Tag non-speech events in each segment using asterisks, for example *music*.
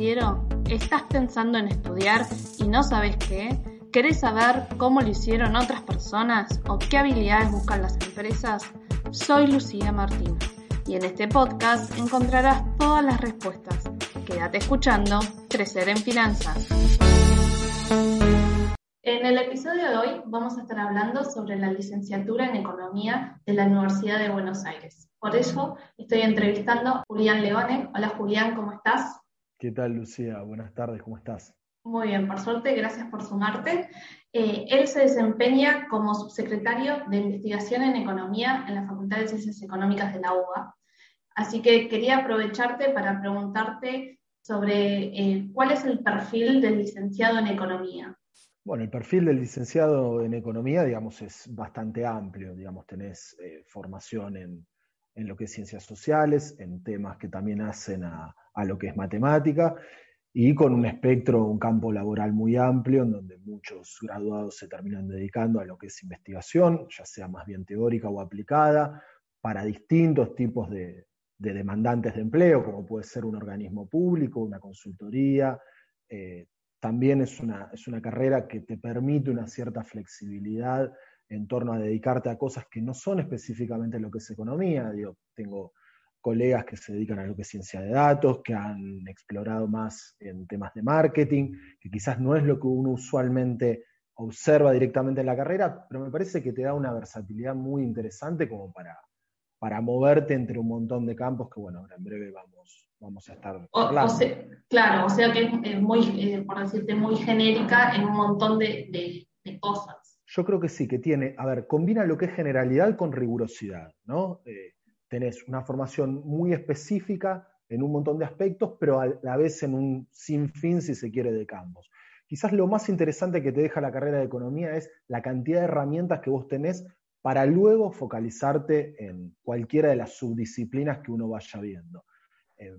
¿Estás pensando en estudiar y no sabes qué? ¿Querés saber cómo lo hicieron otras personas o qué habilidades buscan las empresas? Soy Lucía Martín y en este podcast encontrarás todas las respuestas. Quédate escuchando Crecer en Finanzas. En el episodio de hoy vamos a estar hablando sobre la licenciatura en Economía de la Universidad de Buenos Aires. Por eso estoy entrevistando a Julián Leone. Hola Julián, ¿cómo estás? ¿Qué tal Lucía? Buenas tardes, ¿cómo estás? Muy bien, por suerte, gracias por sumarte. Eh, él se desempeña como subsecretario de Investigación en Economía en la Facultad de Ciencias Económicas de la UBA. Así que quería aprovecharte para preguntarte sobre eh, cuál es el perfil del licenciado en Economía. Bueno, el perfil del licenciado en Economía, digamos, es bastante amplio. Digamos, tenés eh, formación en en lo que es ciencias sociales, en temas que también hacen a, lo que es matemática, y con un espectro, un campo laboral muy amplio, en donde muchos graduados se terminan dedicando a lo que es investigación, ya sea más bien teórica o aplicada, para distintos tipos de, demandantes de empleo, como puede ser un organismo público, una consultoría. Eh, también es una, es una carrera que te permite una cierta flexibilidad en torno a dedicarte a cosas que no son específicamente lo que es economía. Digo, tengo colegas que se dedican a lo que es ciencia de datos, que han explorado más en temas de marketing, que quizás no es lo que uno usualmente observa directamente en la carrera, pero me parece que te da una versatilidad muy interesante como para, para moverte entre un montón de campos que, bueno, ahora en breve vamos, vamos a estar claro, o sea que es muy, eh, por decirte, muy genérica en un montón de cosas. Yo creo que sí, que tiene, a ver, combina lo que es generalidad con rigurosidad, ¿no? Eh, tenés una formación muy específica en un montón de aspectos, pero a la vez en un sinfín, si se quiere, de campos. Quizás lo más interesante que te deja la carrera de economía es la cantidad de herramientas que vos tenés para luego focalizarte en cualquiera de las subdisciplinas que uno vaya viendo. Eh,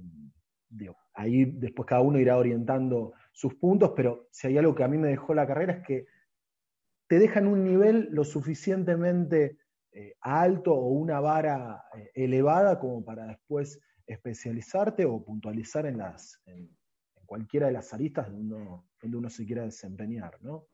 ahí después cada uno irá orientando sus puntos, pero si hay algo que a mí me dejó la carrera es que te dejan un nivel lo suficientemente eh, alto o una vara eh, elevada como para después especializarte o puntualizar en, las, en, cualquiera de las aristas donde uno, se quiera desempeñar, ¿no?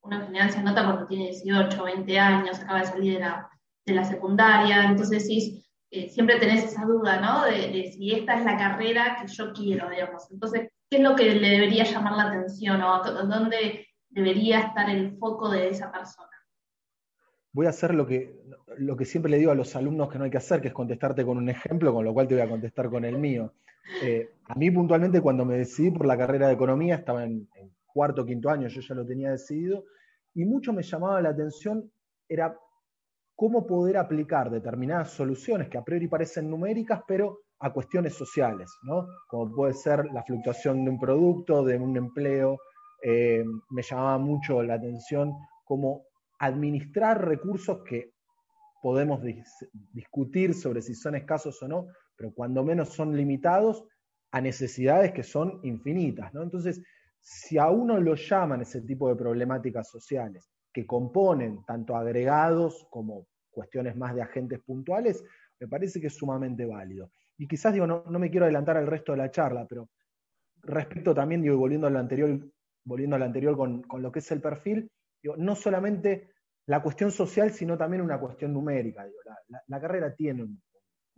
Uno en general se nota cuando tiene 18, 20 años, acaba de salir de la, de la secundaria, entonces sí, eh, siempre tenés esa duda, ¿no? De, de, si esta es la carrera que yo quiero, digamos. Entonces, ¿qué es lo que le debería llamar la atención? ¿O dónde debería estar el foco de esa persona. Voy a hacer lo que, lo que siempre le digo a los alumnos que no hay que hacer, que es contestarte con un ejemplo, con lo cual te voy a contestar con el mío. Eh, a mí puntualmente cuando me decidí por la carrera de economía, estaba en, cuarto o quinto año, yo ya lo tenía decidido, y mucho me llamaba la atención era cómo poder aplicar determinadas soluciones que a priori parecen numéricas, pero a cuestiones sociales, ¿no? Como puede ser la fluctuación de un producto, de un empleo, eh, me llamaba mucho la atención cómo administrar recursos que podemos discutir sobre si son escasos o no, pero cuando menos son limitados a necesidades que son infinitas. ¿no? Entonces, si a uno lo llaman ese tipo de problemáticas sociales, que componen tanto agregados como cuestiones más de agentes puntuales, me parece que es sumamente válido. Y quizás digo, no, me quiero adelantar al resto de la charla, pero respecto también, digo, volviendo a lo anterior volviendo al anterior con, lo que es el perfil, no solamente la cuestión social, sino también una cuestión numérica. la, carrera tiene un,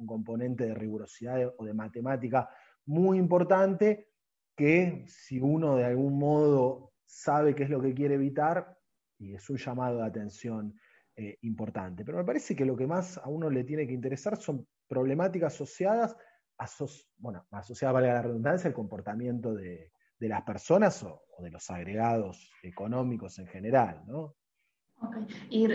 componente de rigurosidad o de matemática muy importante que si uno de algún modo sabe qué es lo que quiere evitar, y es un llamado de atención eh, importante. Pero me parece que lo que más a uno le tiene que interesar son problemáticas asociadas, a bueno, asociadas, a la redundancia, al comportamiento de, de las personas o, de los agregados económicos en general, ¿no? Okay. Y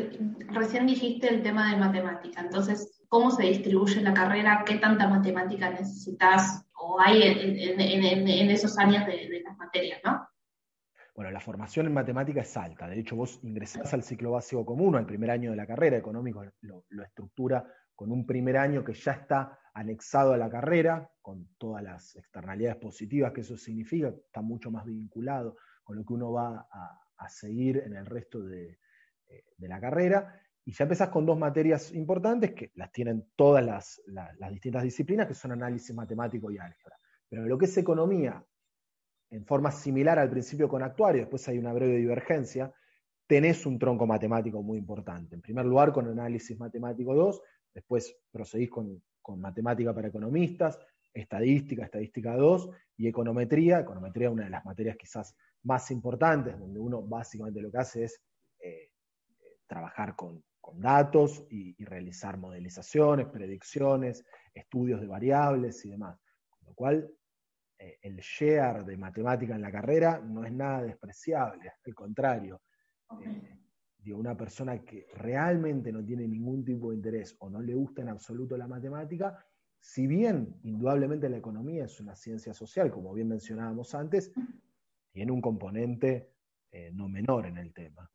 recién dijiste el tema de matemática, entonces, ¿cómo se distribuye la carrera? ¿Qué tanta matemática necesitas o hay en, esos años de, las materias, no? Bueno, la formación en matemática es alta. De hecho, vos ingresás al ciclo básico común, al primer año de la carrera, económico lo estructura con un primer año que ya está anexado a la carrera, con todas las externalidades positivas que eso significa, está mucho más vinculado con lo que uno va a, seguir en el resto eh, de, la carrera. Y ya empezás con dos materias importantes que las tienen todas las, distintas disciplinas, que son análisis matemático y álgebra. Pero lo que es economía en forma similar al principio con actuario, después hay una breve divergencia, tenés un tronco matemático muy importante. En primer lugar, con análisis matemático 2, después proseguís con, matemática para economistas, estadística, estadística 2 y econometría. Econometría es una de las materias quizás más importantes, donde uno básicamente lo que hace es eh, trabajar con, datos y, y, realizar modelizaciones, predicciones, estudios de variables y demás. Con lo cual, eh, el share de matemática en la carrera no es nada despreciable, al contrario. Eh, una persona que realmente no tiene ningún tipo de interés o no le gusta en absoluto la matemática, si bien indudablemente la economía es una ciencia social, como bien mencionábamos antes, tiene un componente eh, no menor en el tema.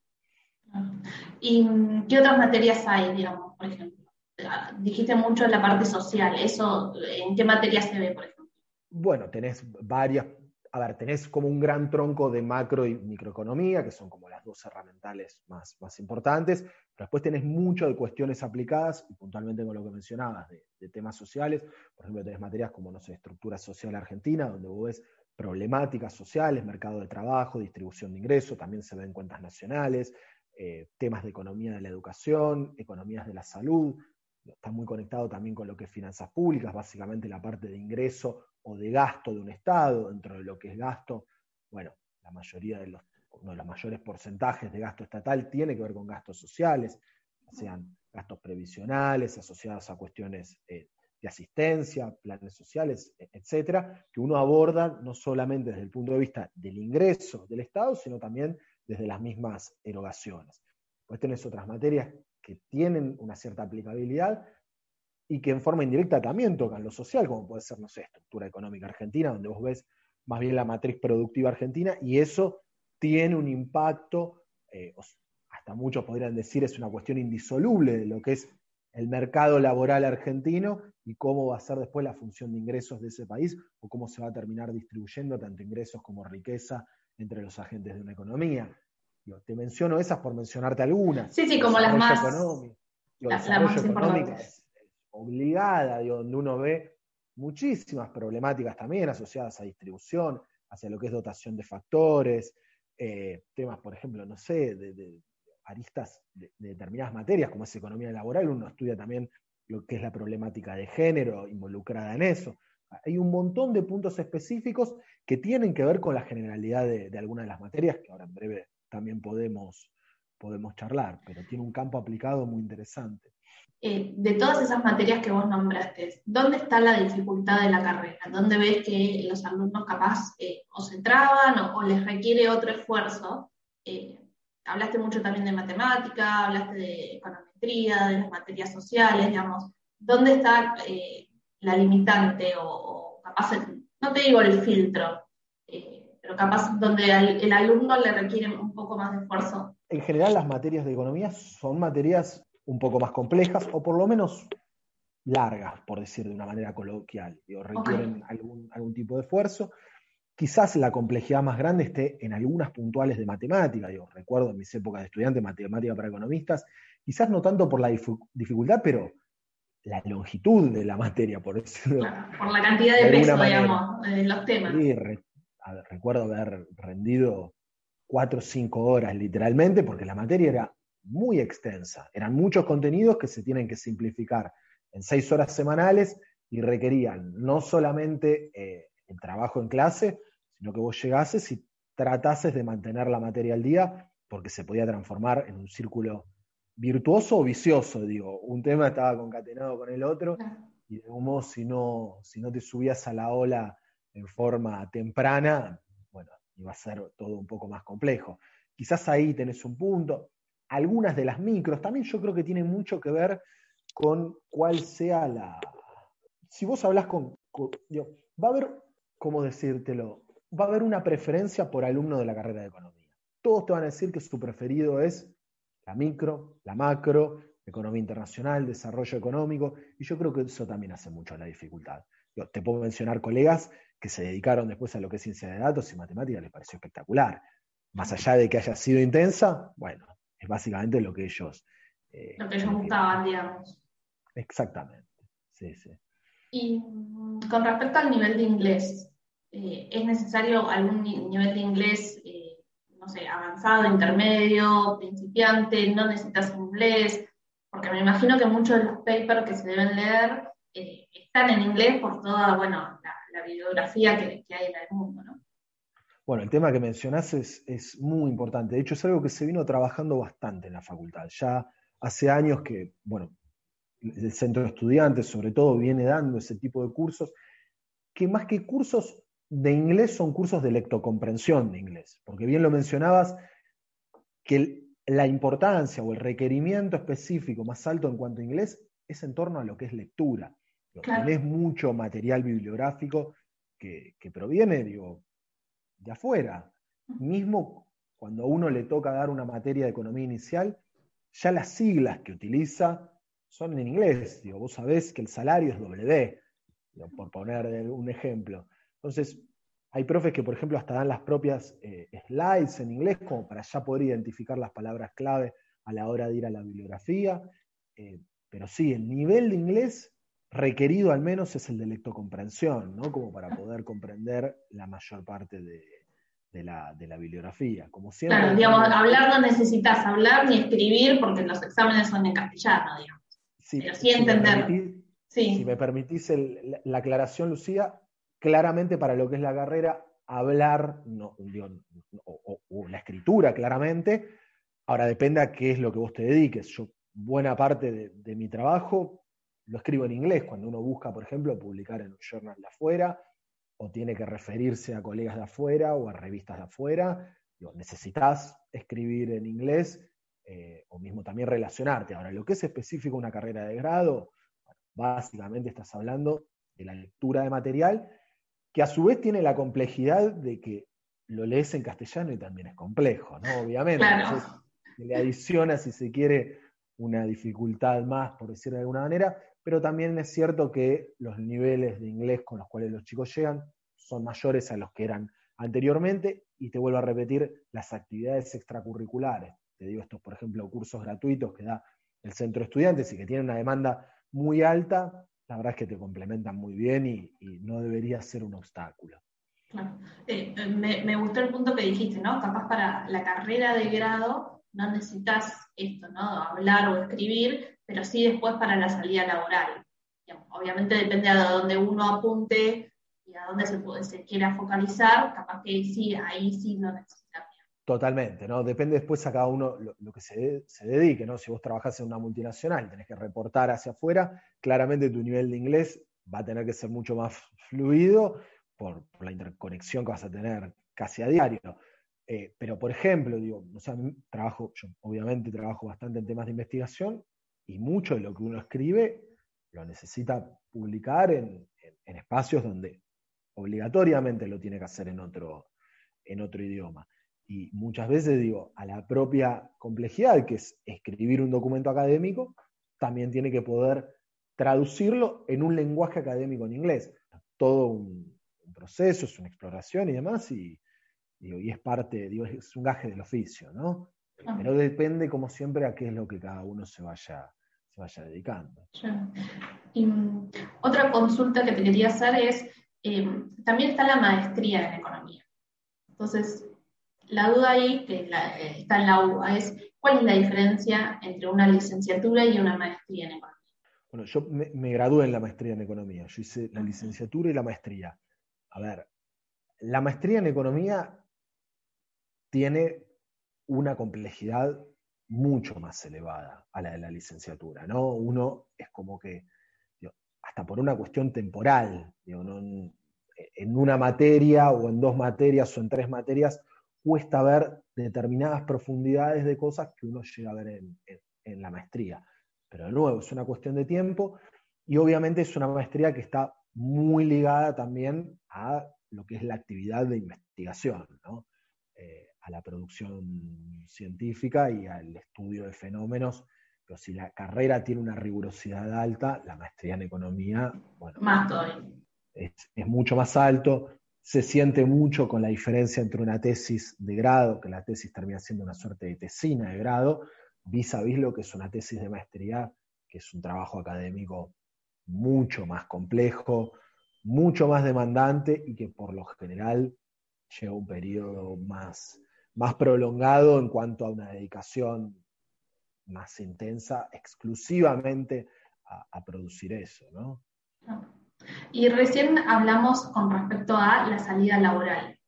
¿Y qué otras materias hay, digamos, por ejemplo? Ah, dijiste mucho en la parte social, ¿eso en qué materia se ve, por ejemplo? Bueno, tenés varias, a ver, tenés como un gran tronco de macro y microeconomía, que son como las dos herramientales más, más importantes, pero después tenés mucho de cuestiones aplicadas, y puntualmente con lo que mencionabas, de, temas sociales, por ejemplo, tenés materias como, no sé, estructura social argentina, donde vos ves problemáticas sociales, mercado de trabajo, distribución de ingresos, también se ven cuentas nacionales, eh, temas de economía de la educación, economías de la salud, está muy conectado también con lo que es finanzas públicas, básicamente la parte de ingreso o de gasto de un Estado, dentro de lo que es gasto, bueno, la mayoría de los, uno de los mayores porcentajes de gasto estatal tiene que ver con gastos sociales, sean gastos previsionales asociados a cuestiones eh, de asistencia, planes sociales, e, etcétera, que uno aborda no solamente desde el punto de vista del ingreso del Estado, sino también desde las mismas erogaciones. Pues tenés otras materias que tienen una cierta aplicabilidad, y que en forma indirecta también tocan lo social, como puede ser, no sé, estructura económica argentina, donde vos ves más bien la matriz productiva argentina, y eso tiene un impacto, eh, hasta muchos podrían decir es una cuestión indisoluble de lo que es el mercado laboral argentino y cómo va a ser después la función de ingresos de ese país o cómo se va a terminar distribuyendo tanto ingresos como riqueza entre los agentes de una economía. te menciono esas por mencionarte algunas. Sí, sí, como las más, las, más importantes obligada, donde uno ve muchísimas problemáticas también asociadas a distribución, hacia lo que es dotación de factores, eh, temas, por ejemplo, no sé, de, aristas de, determinadas materias, como es economía laboral, uno estudia también lo que es la problemática de género involucrada en eso. Hay un montón de puntos específicos que tienen que ver con la generalidad de, de algunas de las materias, que ahora en breve también podemos, podemos charlar, pero tiene un campo aplicado muy interesante. Eh, de todas esas materias que vos nombraste, ¿dónde está la dificultad de la carrera? ¿Dónde ves que los alumnos capaz eh, o se traban o, les requiere otro esfuerzo? Eh, hablaste mucho también de matemática, hablaste de econometría, de las materias sociales, digamos. ¿Dónde está la limitante o, capaz, no te digo el filtro, pero capaz donde el alumno le requiere un poco más de esfuerzo? En general las materias de economía son materias un poco más complejas o por lo menos largas, por decir de una manera coloquial, o requieren algún, algún tipo de esfuerzo. Quizás la complejidad más grande esté en algunas puntuales de matemática, digo, recuerdo en mis épocas de estudiante matemática para economistas, quizás no tanto por la dificultad, pero la longitud de la materia, por decirlo. por la cantidad de, peso, digamos, en los temas. Sí, recuerdo haber rendido cuatro o cinco horas literalmente, porque la materia era muy extensa. Eran muchos contenidos que se tienen que simplificar en seis horas semanales y requerían no solamente eh, el trabajo en clase, sino que vos llegases y tratases de mantener la materia al día, porque se podía transformar en un círculo virtuoso o vicioso, digo. Un tema estaba concatenado con el otro, y de un modo, si no, si no te subías a la ola en forma temprana, bueno, iba a ser todo un poco más complejo. Quizás ahí tenés un punto algunas de las micros, también yo creo que tiene mucho que ver con cuál sea la... Si vos hablas con... va a haber, ¿cómo decírtelo? Va a haber una preferencia por alumno de la carrera de economía. Todos te van a decir que su preferido es la micro, la macro, economía internacional, desarrollo económico, y yo creo que eso también hace mucho la dificultad. Yo te puedo mencionar colegas que se dedicaron después a lo que es ciencia de datos y matemáticas, les pareció espectacular. Más allá de que haya sido intensa, bueno, es básicamente lo que ellos... Eh, lo que ellos buscaban, digamos. Exactamente, sí, sí. Y con respecto al nivel de inglés, eh, es necesario algún nivel de inglés, eh, no sé, avanzado, intermedio, principiante, no necesitas inglés, porque me imagino que muchos de los papers que se deben leer eh, están en inglés por toda, bueno, la, bibliografía que, hay en el mundo, ¿no? Bueno, el tema que mencionás es, es, muy importante. De hecho, es algo que se vino trabajando bastante en la facultad. Ya hace años que, bueno, el centro de estudiantes sobre todo viene dando ese tipo de cursos, que más que cursos de inglés son cursos de lectocomprensión de inglés, porque bien lo mencionabas, que la importancia o el requerimiento específico más alto en cuanto a inglés es en torno a lo que es lectura. Tenés mucho material bibliográfico que, proviene, digo, de afuera. Mismo cuando a uno le toca dar una materia de economía inicial, ya las siglas que utiliza son en inglés. Digo, vos sabés que el salario es W, por poner un ejemplo. Entonces, hay profes que, por ejemplo, hasta dan las propias eh, slides en inglés como para ya poder identificar las palabras clave a la hora de ir a la bibliografía. Eh, pero sí, el nivel de inglés requerido al menos es el de lectocomprensión, ¿no? Como para poder comprender la mayor parte de, la, bibliografía. Como siempre, claro, digamos, hablar no necesitas hablar ni escribir porque los exámenes son en castellano, digamos. Sí, pero sí entender. Si me permitís la aclaración, Lucía, claramente para lo que es la carrera, hablar no, o, la escritura, claramente. Ahora depende a qué es lo que vos te dediques. Yo, buena parte de, mi trabajo lo escribo en inglés. Cuando uno busca, por ejemplo, publicar en un journal de afuera, o tiene que referirse a colegas de afuera o a revistas de afuera, necesitas escribir en inglés eh, o mismo también relacionarte. Ahora, lo que es específico una carrera de grado, básicamente estás hablando de la lectura de material que a su vez tiene la complejidad de que lo lees en castellano y también es complejo, ¿no? Obviamente. Entonces, le adiciona, si se quiere, una dificultad más, por decirlo de alguna manera, pero también es cierto que los niveles de inglés con los cuales los chicos llegan son mayores a los que eran anteriormente, y te vuelvo a repetir, las actividades extracurriculares, te digo estos, por ejemplo, cursos gratuitos que da el centro de estudiantes y que tienen una demanda muy alta, la verdad es que te complementan muy bien y, no debería ser un obstáculo. Eh, me, gustó el punto que dijiste, ¿no? Capaz para la carrera de grado no necesitas esto, ¿no? Hablar o escribir, pero sí después para la salida laboral. obviamente depende de dónde uno apunte y a dónde se, se quiera focalizar, capaz que sí, ahí sí no necesitas. Totalmente, ¿no? Depende después a cada uno lo, que se, dedique, ¿no? Si vos trabajás en una multinacional y tenés que reportar hacia afuera, claramente tu nivel de inglés va a tener que ser mucho más *laughs* fluido por, la interconexión que vas a tener casi a diario. Eh, pero, por ejemplo, digo, o sea, trabajo, yo obviamente trabajo bastante en temas de investigación y mucho de lo que uno escribe lo necesita publicar en, en espacios donde obligatoriamente lo tiene que hacer en otro, en otro idioma y muchas veces digo, a la propia complejidad que es escribir un documento académico, también tiene que poder traducirlo en un lenguaje académico en inglés. Todo un, proceso, es una exploración y demás, y, y es parte, digo, es un gaje del oficio, ¿no? Pero depende, como siempre, a qué es lo que cada uno se vaya, se vaya dedicando. Y, mm, otra consulta que te quería hacer es, eh, también está la maestría en economía. Entonces, la duda ahí, que eh, está en la UBA, es cuál es la diferencia entre una licenciatura y una maestría en economía. Bueno, yo me, gradué en la maestría en economía, yo hice la licenciatura y la maestría. A ver, la maestría en economía tiene una complejidad mucho más elevada a la de la licenciatura, ¿no? Uno es como que, hasta por una cuestión temporal, en una materia o en dos materias o en tres materias, cuesta ver determinadas profundidades de cosas que uno llega a ver en, la maestría. Pero de nuevo, es una cuestión de tiempo y obviamente es una maestría que está muy ligada también a lo que es la actividad de investigación, eh, a la producción científica y al estudio de fenómenos. Pero si la carrera tiene una rigurosidad alta, la maestría en economía, bueno, más es, es, mucho más alto se siente mucho con la diferencia entre una tesis de grado, que la tesis termina siendo una suerte de tesina de grado, vis a vis lo que es una tesis de maestría, que es un trabajo académico mucho más complejo, mucho más demandante y que por lo general lleva un periodo más, más prolongado en cuanto a una dedicación más intensa exclusivamente a, producir eso, ¿no? Y recién hablamos con respecto a la salida laboral.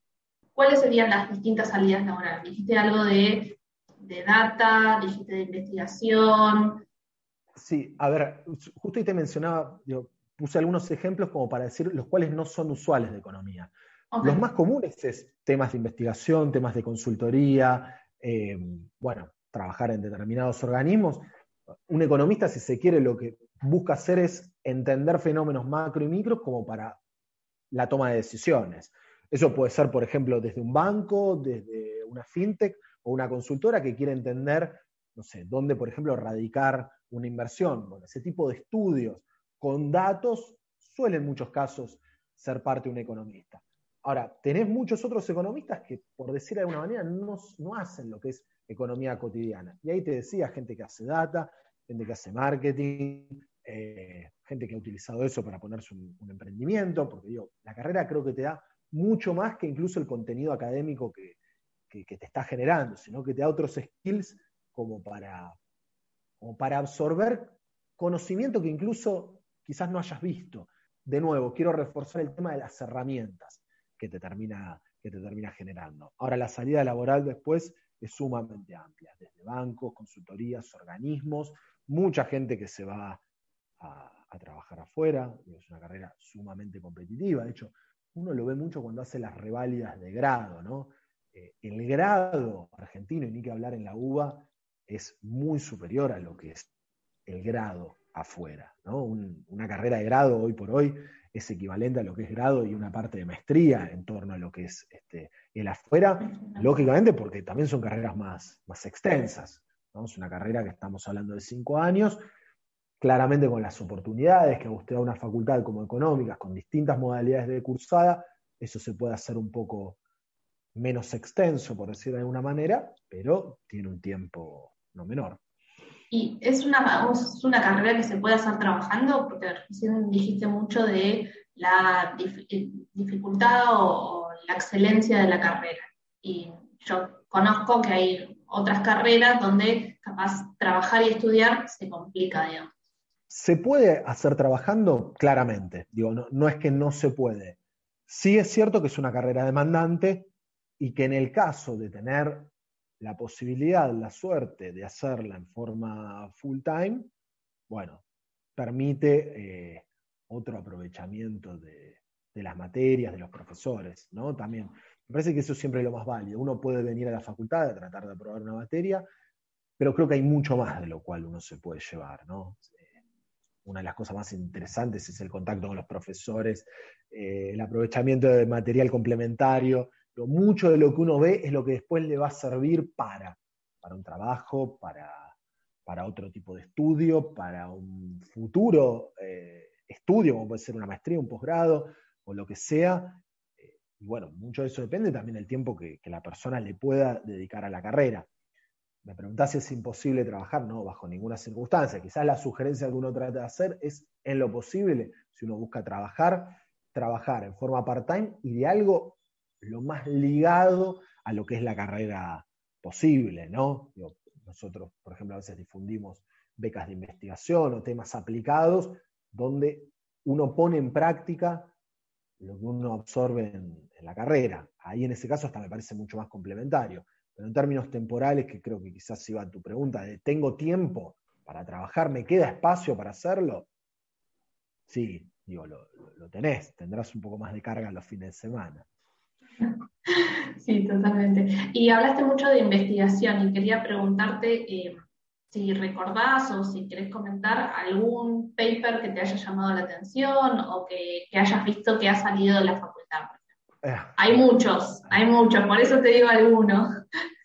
¿Cuáles serían las distintas salidas laborales? Dijiste algo de, de data, dijiste de investigación. Sí, a ver, justo ahí te mencionaba, yo puse algunos ejemplos como para decir los cuales no son usuales de economía. Los más comunes es temas de investigación, temas de consultoría, eh, bueno, trabajar en determinados organismos. Un economista, si se quiere, lo que busca hacer es entender fenómenos macro y micro como para la toma de decisiones. Eso puede ser, por ejemplo, desde un banco, desde una fintech o una consultora que quiere entender, no sé, dónde, por ejemplo, radicar una inversión. Bueno, ese tipo de estudios con datos suele en muchos casos ser parte de un economista. Ahora, tenés muchos otros economistas que, por decir de alguna manera, no, no hacen lo que es economía cotidiana. Y ahí te decía, gente que hace data, gente que hace marketing, eh, gente que ha utilizado eso para ponerse un, emprendimiento, porque digo, la carrera creo que te da mucho más que incluso el contenido académico que, te está generando, sino que te da otros skills como para, como para absorber conocimiento que incluso quizás no hayas visto. De nuevo, quiero reforzar el tema de las herramientas que te termina, que te termina generando. Ahora, la salida laboral después es sumamente amplia, desde bancos, consultorías, organismos, mucha gente que se va a, trabajar afuera, es una carrera sumamente competitiva, de hecho, uno lo ve mucho cuando hace las reválidas de grado, ¿no? Eh, el grado argentino, y ni que hablar en la UBA, es muy superior a lo que es el grado afuera, ¿no? una carrera de grado hoy por hoy es equivalente a lo que es grado y una parte de maestría en torno a lo que es este, el afuera, lógicamente porque también son carreras más, más extensas. Es una carrera que estamos hablando de cinco años, claramente con las oportunidades que usted da una facultad como económicas, con distintas modalidades de cursada, eso se puede hacer un poco menos extenso, por decirlo de alguna manera, pero tiene un tiempo no menor. Y es una, es una carrera que se puede hacer trabajando, porque recién dijiste mucho de la eh, dificultad o, la excelencia de la carrera. Y yo conozco que hay otras carreras donde capaz trabajar y estudiar se complica, digamos. Se puede hacer trabajando, claramente. Digo, no, no es que no se puede. Sí es cierto que es una carrera demandante y que en el caso de tener la posibilidad, la suerte de hacerla en forma full time, bueno, permite eh, otro aprovechamiento de, las materias, de los profesores, ¿no? También, me parece que eso es siempre lo más válido. Uno puede venir a la facultad a tratar de aprobar una materia, pero creo que hay mucho más de lo cual uno se puede llevar, ¿no? Eh, una de las cosas más interesantes es el contacto con los profesores, eh, el aprovechamiento de material complementario, mucho de lo que uno ve es lo que después le va a servir para, para un trabajo, para, para otro tipo de estudio, para un futuro eh, estudio, como puede ser una maestría, un posgrado o lo que sea. Eh, y bueno, mucho de eso depende también del tiempo que, la persona le pueda dedicar a la carrera. Me preguntás si es imposible trabajar, no, bajo ninguna circunstancia. Quizás la sugerencia que uno trata de hacer es, en lo posible, si uno busca trabajar, trabajar en forma part-time y de algo lo más ligado a lo que es la carrera posible, ¿no? nosotros, por ejemplo, a veces difundimos becas de investigación o temas aplicados donde uno pone en práctica lo que uno absorbe en, la carrera. Ahí en ese caso hasta me parece mucho más complementario. Pero en términos temporales, que creo que quizás iba a tu pregunta, de ¿tengo tiempo para trabajar? ¿Me queda espacio para hacerlo? Sí, digo, lo, lo tenés, tendrás un poco más de carga los fines de semana. *laughs* Sí, totalmente. Y hablaste mucho de investigación y quería preguntarte eh, si recordás o si querés comentar algún paper que te haya llamado la atención o que, hayas visto que ha salido de la facultad. Eh. hay muchos, hay muchos, por eso te digo algunos. *laughs*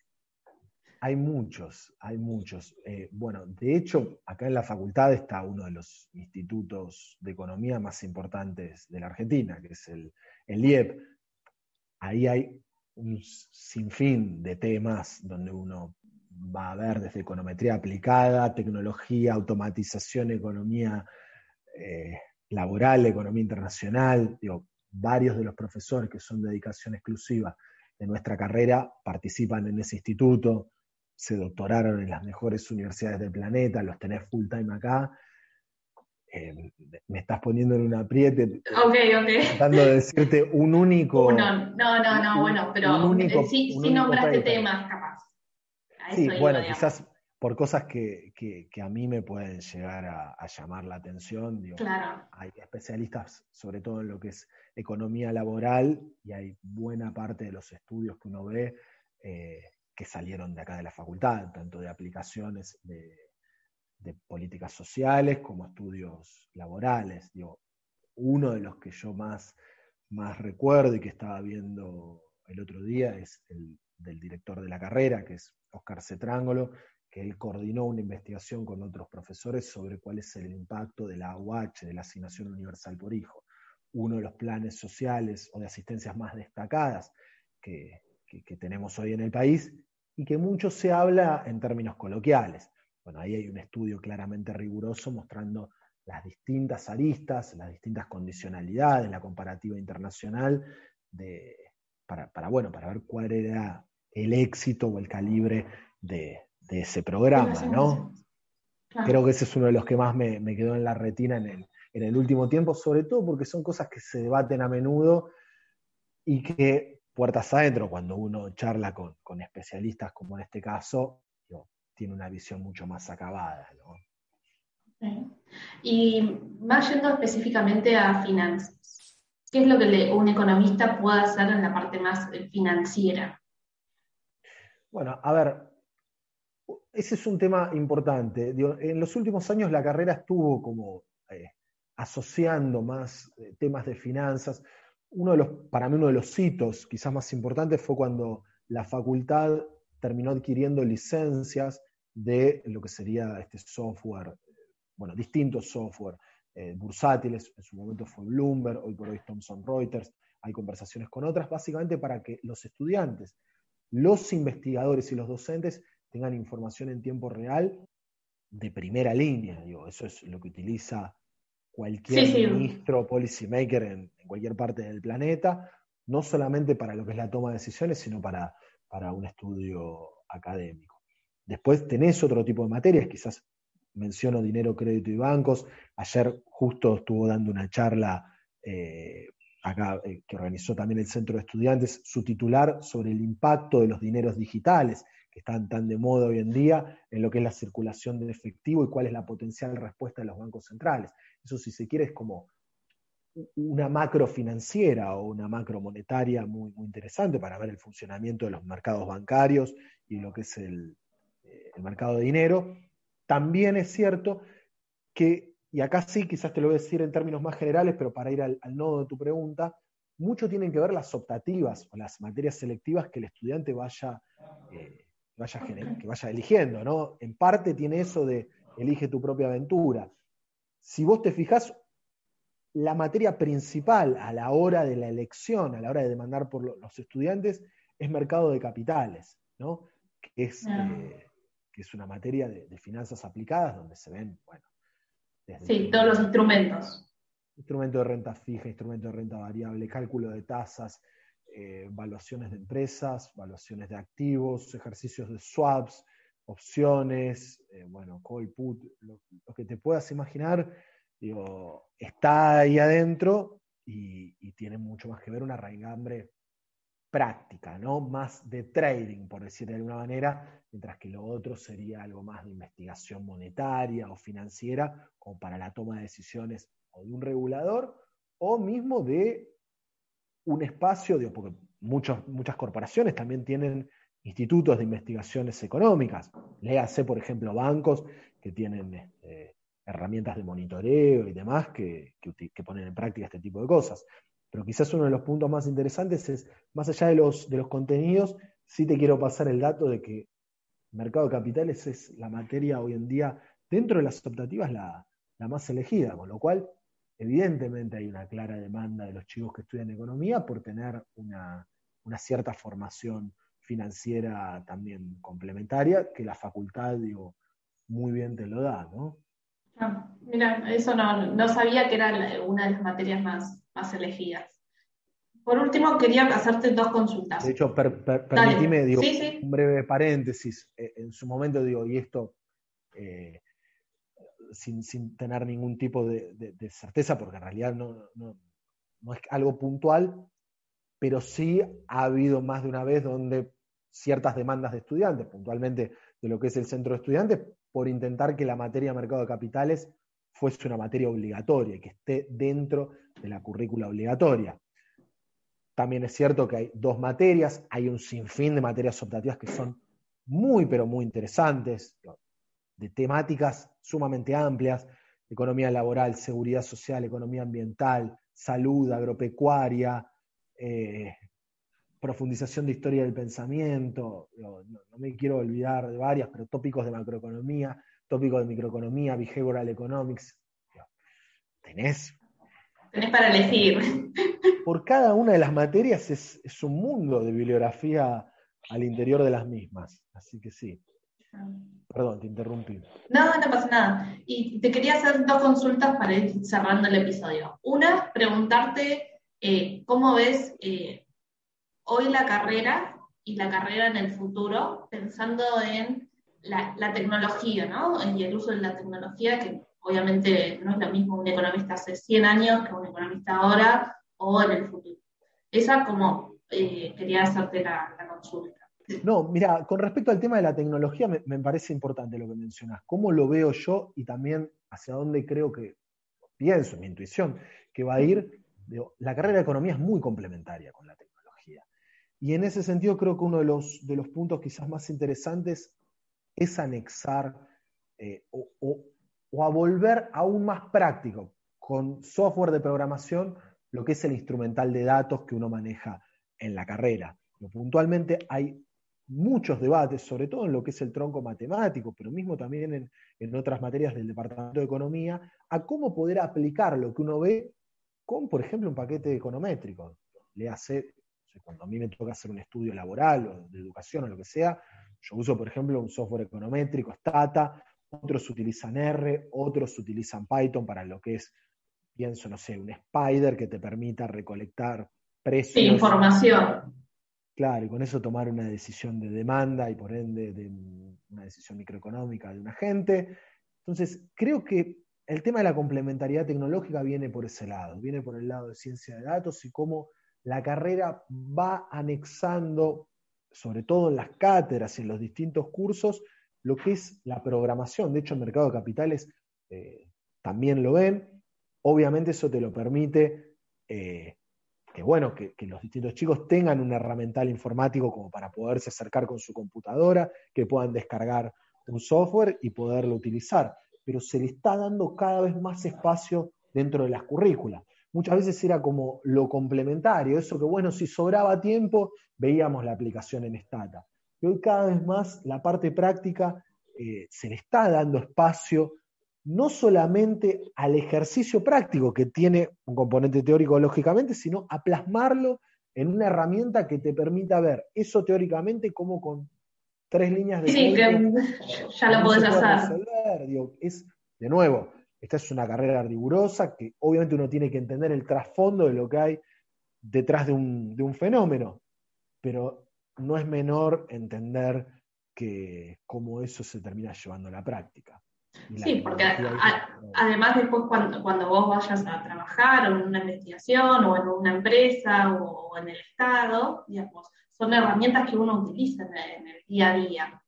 Hay muchos, hay muchos. Eh, bueno, de hecho, acá en la facultad está uno de los institutos de economía más importantes de la Argentina, que es el, el IEP ahí hay un sinfín de temas donde uno va a ver desde econometría aplicada, tecnología, automatización, economía, eh, laboral, economía internacional, digo, varios de los profesores que son de dedicación exclusiva de nuestra carrera participan en ese instituto, se doctoraron en las mejores universidades del planeta, los tenés full time acá. Eh, me estás poniendo en un apriete. Ok, ok. Tratando de decirte un único. *laughs* no, no, no, bueno, pero sí, nombraste temas, capaz. sí, bueno, quizás por cosas que, a mí me pueden llegar a, llamar la atención. Hay especialistas, sobre todo en lo que es economía laboral, y hay buena parte de los estudios que uno ve eh, que salieron de acá de la facultad, tanto de aplicaciones de, políticas sociales como estudios laborales. uno de los que yo más, más recuerdo y que estaba viendo el otro día es el del director de la carrera, que es Oscar Cetrángolo, que él coordinó una investigación con otros profesores sobre cuál es el impacto de la AUH, de la Asignación Universal por Hijo, uno de los planes sociales o de asistencias más destacadas que, tenemos hoy en el país y que mucho se habla en términos coloquiales. Bueno, ahí hay un estudio claramente riguroso mostrando las distintas aristas, las distintas condicionalidades, la comparativa internacional, para, bueno, para ver cuál era el éxito o el calibre de, de ese programa, ¿no? Creo que ese es uno de los que más me, quedó en la retina en el, último tiempo, sobre todo porque son cosas que se debaten a menudo y que puertas adentro, cuando uno charla con, especialistas como en este caso, tiene una visión mucho más acabada. ¿no? Y más yendo específicamente a finanzas, ¿qué es lo que un economista puede hacer en la parte más financiera? Bueno, a ver, ese es un tema importante. en los últimos años la carrera estuvo como eh, asociando más eh, temas de finanzas. Uno de los, para mí uno de los hitos quizás más importantes fue cuando la facultad terminó adquiriendo licencias de lo que sería este software, bueno, distintos software eh, bursátiles, en su momento fue Bloomberg, hoy por hoy Thomson Reuters, hay conversaciones con otras, básicamente para que los estudiantes, los investigadores y los docentes tengan información en tiempo real de primera línea. Digo, eso es lo que utiliza cualquier ministro o policy maker en, cualquier parte del planeta, no solamente para lo que es la toma de decisiones, sino para, para un estudio académico. Después tenés otro tipo de materias, quizás menciono dinero, crédito y bancos. Ayer justo estuvo dando una charla eh, acá eh, que organizó también el Centro de Estudiantes, su titular sobre el impacto de los dineros digitales que están tan de moda hoy en día en lo que es la circulación de efectivo y cuál es la potencial respuesta de los bancos centrales. Eso, si se quiere, es como una macro financiera o una macro monetaria muy, muy interesante para ver el funcionamiento de los mercados bancarios y lo que es el, eh, mercado de dinero. También es cierto que, y acá sí, quizás te lo voy a decir en términos más generales, pero para ir al, nodo de tu pregunta, mucho tienen que ver las optativas o las materias selectivas que el estudiante vaya eh, vaya, que vaya eligiendo, ¿no? En parte tiene eso de elige tu propia aventura. Si vos te fijás, la materia principal a la hora de la elección, a la hora de demandar por los estudiantes, es mercado de capitales, ¿no? Que es, eh, que es una materia de, finanzas aplicadas donde se ven, bueno. sí, todos los instrumentos. Instrumento de renta fija, instrumento de renta variable, cálculo de tasas, eh, valuaciones de empresas, valuaciones de activos, ejercicios de swaps, opciones, eh, bueno, call put, lo, que te puedas imaginar, digo, está ahí adentro y, tiene mucho más que ver una raigambre práctica, ¿no? Más de trading, por decir de alguna manera, mientras que lo otro sería algo más de investigación monetaria o financiera, como para la toma de decisiones o de un regulador, o mismo de un espacio, digo, porque muchas corporaciones también tienen institutos de investigaciones económicas. Léase, por ejemplo, bancos que tienen este, herramientas de monitoreo y demás que, ponen en práctica este tipo de cosas. Pero quizás uno de los puntos más interesantes es, más allá de los, de los contenidos, sí te quiero pasar el dato de que mercado de capitales es la materia hoy en día, dentro de las optativas, la, la más elegida, con lo cual Evidentemente hay una clara demanda de los chicos que estudian economía por tener una, cierta formación financiera también complementaria, que la facultad, digo, muy bien te lo da, ¿no? Ah, mira, eso no, sabía que era una de las materias más, más elegidas. Por último, quería hacerte dos consultas. De hecho, permíteme, digo, un breve paréntesis. Eh, en su momento digo, y esto eh, sin, tener ningún tipo de, certeza, porque en realidad no, no, es algo puntual, pero sí ha habido más de una vez donde ciertas demandas de estudiantes, puntualmente de lo que es el centro de estudiantes, por intentar que la materia mercado de capitales fuese una materia obligatoria, que esté dentro de la currícula obligatoria. También es cierto que hay dos materias, hay un sinfín de materias optativas que son muy, pero muy interesantes, de temáticas sumamente amplias, economía laboral, seguridad social, economía ambiental, salud, agropecuaria, eh, profundización de historia del pensamiento, no, me quiero olvidar de varias, pero tópicos de macroeconomía, tópicos de microeconomía, behavioral economics. Tenés. Tenés para elegir. Por cada una de las materias es, es un mundo de bibliografía al interior de las mismas. Así que sí. Perdón, te interrumpí. No, no pasa nada. Y te quería hacer dos consultas para ir cerrando el episodio. Una, preguntarte eh, cómo ves eh, hoy la carrera y la carrera en el futuro, pensando en la, tecnología, ¿no? Y el uso de la tecnología, que obviamente no es lo mismo un economista hace 100 años que un economista ahora o en el futuro. Esa como eh, quería hacerte la consulta. No, mira, con respecto al tema de la tecnología, me, parece importante lo que mencionas. ¿Cómo lo veo yo y también hacia dónde creo que, pienso, mi intuición, que va a ir? la carrera de economía es muy complementaria con la tecnología. Y en ese sentido creo que uno de los, de los puntos quizás más interesantes es anexar eh, o, o a volver aún más práctico con software de programación lo que es el instrumental de datos que uno maneja en la carrera. Puntualmente hay muchos debates, sobre todo en lo que es el tronco matemático, pero mismo también en, otras materias del Departamento de Economía, a cómo poder aplicar lo que uno ve con, por ejemplo, un paquete econométrico. Le hace, cuando a mí me toca hacer un estudio laboral o de educación o lo que sea, yo uso, por ejemplo, un software econométrico, Stata, otros utilizan R, otros utilizan Python para lo que es, pienso, no sé, un Spider que te permita recolectar precios. información. Claro, y con eso tomar una decisión de demanda y por ende de una decisión microeconómica de un agente. Entonces, creo que el tema de la complementariedad tecnológica viene por ese lado, viene por el lado de ciencia de datos y cómo la carrera va anexando, sobre todo en las cátedras y en los distintos cursos, lo que es la programación. De hecho, el mercado de capitales eh, también lo ven. Obviamente eso te lo permite eh, que bueno, que, los distintos chicos tengan un herramental informático como para poderse acercar con su computadora, que puedan descargar un software y poderlo utilizar. Pero se le está dando cada vez más espacio dentro de las currículas. Muchas veces era como lo complementario, eso que bueno, si sobraba tiempo, veíamos la aplicación en Stata. Y hoy cada vez más la parte práctica eh, se le está dando espacio no solamente al ejercicio práctico que tiene un componente teórico lógicamente, sino a plasmarlo en una herramienta que te permita ver eso teóricamente como con tres líneas de sí, que ya lo podés hacer. es, de nuevo, esta es una carrera rigurosa que obviamente uno tiene que entender el trasfondo de lo que hay detrás de un, de un fenómeno, pero no es menor entender que cómo eso se termina llevando a la práctica. Sí, porque además después cuando, cuando, vos vayas a trabajar en una investigación o en una empresa o, en el Estado, digamos, son herramientas que uno utiliza en el, día a día.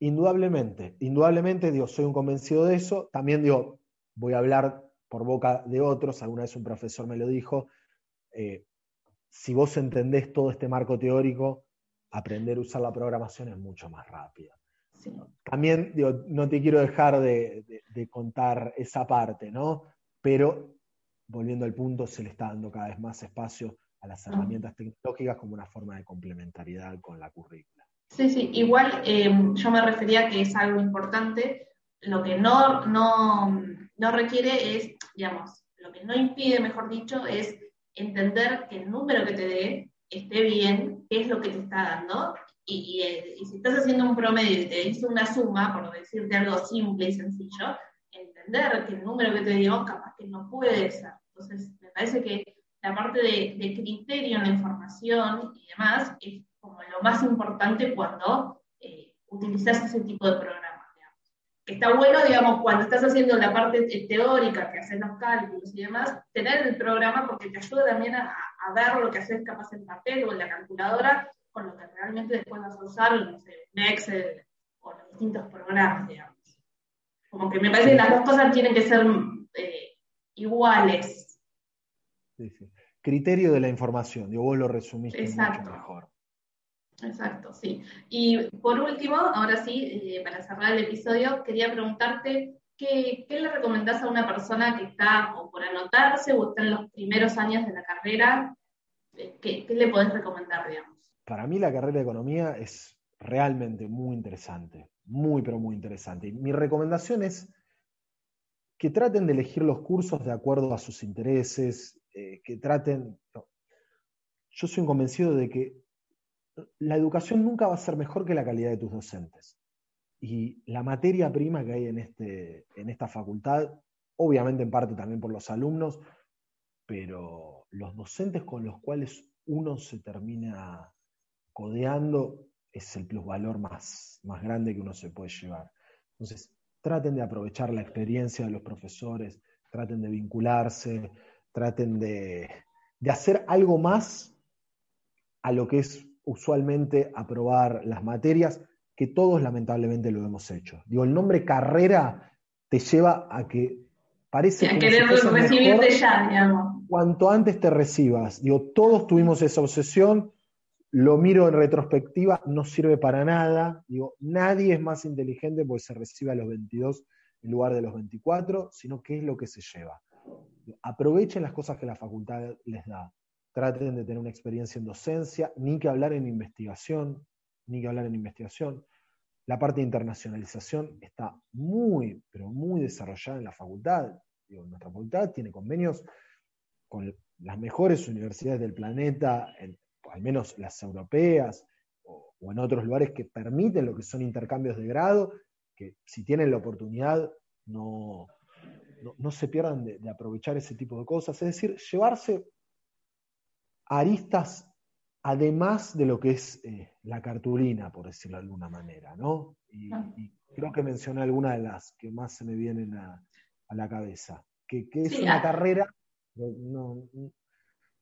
Indudablemente, indudablemente, digo, soy un convencido de eso. También digo, voy a hablar por boca de otros, alguna vez un profesor me lo dijo, eh, si vos entendés todo este marco teórico, aprender a usar la programación es mucho más rápido. También no te quiero dejar de, contar esa parte, ¿no? Pero volviendo al punto, se le está dando cada vez más espacio a las herramientas tecnológicas como una forma de complementariedad con la currícula. Sí, sí, igual eh, yo me refería que es algo importante, lo que no, no, no requiere es, digamos, lo que no impide, mejor dicho, es entender que el número que te dé esté bien, qué es lo que te está dando y, si estás haciendo un promedio y te dice una suma, por decirte algo simple y sencillo, entender que el número que te dio capaz que no puede ser. Entonces, me parece que la parte de, criterio en la información y demás es como lo más importante cuando eh, utilizas ese tipo de programas. Está bueno, digamos, cuando estás haciendo la parte teórica, que haces los cálculos y demás, tener el programa porque te ayuda también a, a ver lo que haces capaz en papel o en la calculadora, con lo que realmente después vas a usar, no sé, en Excel o los distintos programas, digamos. Como que me parece que las dos cosas tienen que ser eh, iguales. Sí, sí. Criterio de la información, digo, vos lo resumiste Exacto. mucho mejor. Exacto, sí. Y por último, ahora sí, eh, para cerrar el episodio, quería preguntarte ¿qué, le recomendás a una persona que está o por anotarse o está en los primeros años de la carrera? Eh, ¿Qué, qué le podés recomendar, digamos? Para mí la carrera de economía es realmente muy interesante muy, pero muy interesante. mi recomendación es que traten de elegir los cursos de acuerdo a sus intereses, eh, que traten... Yo soy convencido de que la educación nunca va a ser mejor que la calidad de tus docentes. Y la materia prima que hay en, este, en esta facultad, obviamente en parte también por los alumnos, pero los docentes con los cuales uno se termina codeando es el plusvalor más, más grande que uno se puede llevar. Entonces, traten de aprovechar la experiencia de los profesores, traten de vincularse, traten de, hacer algo más a lo que es usualmente aprobar las materias, que todos lamentablemente lo hemos hecho. Digo, el nombre carrera te lleva a que parece que querer recibirte ya, digamos. Cuanto antes te recibas. Digo, todos tuvimos esa obsesión, lo miro en retrospectiva, no sirve para nada. Digo, nadie es más inteligente porque se recibe a los 22 en lugar de los 24, sino qué es lo que se lleva. Aprovechen las cosas que la facultad les da. Traten de tener una experiencia en docencia, ni que hablar en investigación, ni que hablar en investigación. La parte de internacionalización está muy, pero muy desarrollada en la facultad. nuestra facultad tiene convenios con las mejores universidades del planeta al menos las europeas o, en otros lugares que permiten lo que son intercambios de grado, que si tienen la oportunidad no, no, se pierdan de, aprovechar ese tipo de cosas. Es decir, llevarse aristas además de lo que es eh, la cartulina, por decirlo de alguna manera, ¿no? Y, creo que mencioné algunas de las que más se me vienen a, la cabeza, que, es una carrera, no,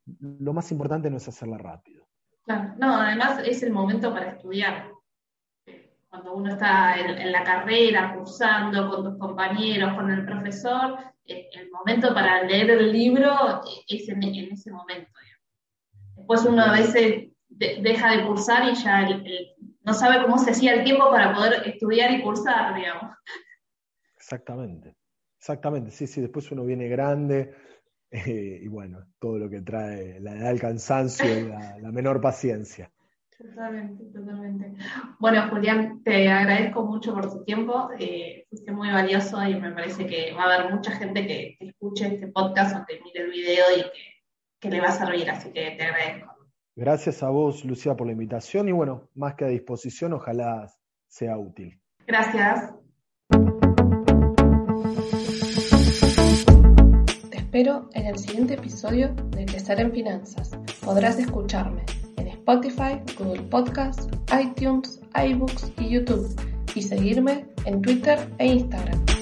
lo más importante no es hacerla rápido. Claro, no, además es el momento para estudiar. Cuando uno está en, la carrera, cursando con tus compañeros, con el profesor, eh, el momento para leer el libro es en, ese momento. Después uno a veces deja de cursar y ya no sabe cómo se hacía el tiempo para poder estudiar y cursar, digamos. Exactamente, exactamente, sí, sí, después uno viene grande, *laughs* eh, y bueno, todo lo que trae la edad del cansancio *laughs* y la, menor paciencia. Totalmente, totalmente. Bueno, Julián, te agradezco mucho por tu tiempo. Eh, fuiste muy valioso y me parece que va a haber mucha gente que, escuche este podcast o que mire el video y que, le va a servir, así que te agradezco. Gracias a vos, Lucía, por la invitación y bueno, más que a disposición, ojalá sea útil. Gracias. espero en el siguiente episodio de Crecer en Finanzas. Podrás escucharme en Spotify, Google Podcasts, iTunes, iBooks y YouTube y seguirme en Twitter e Instagram.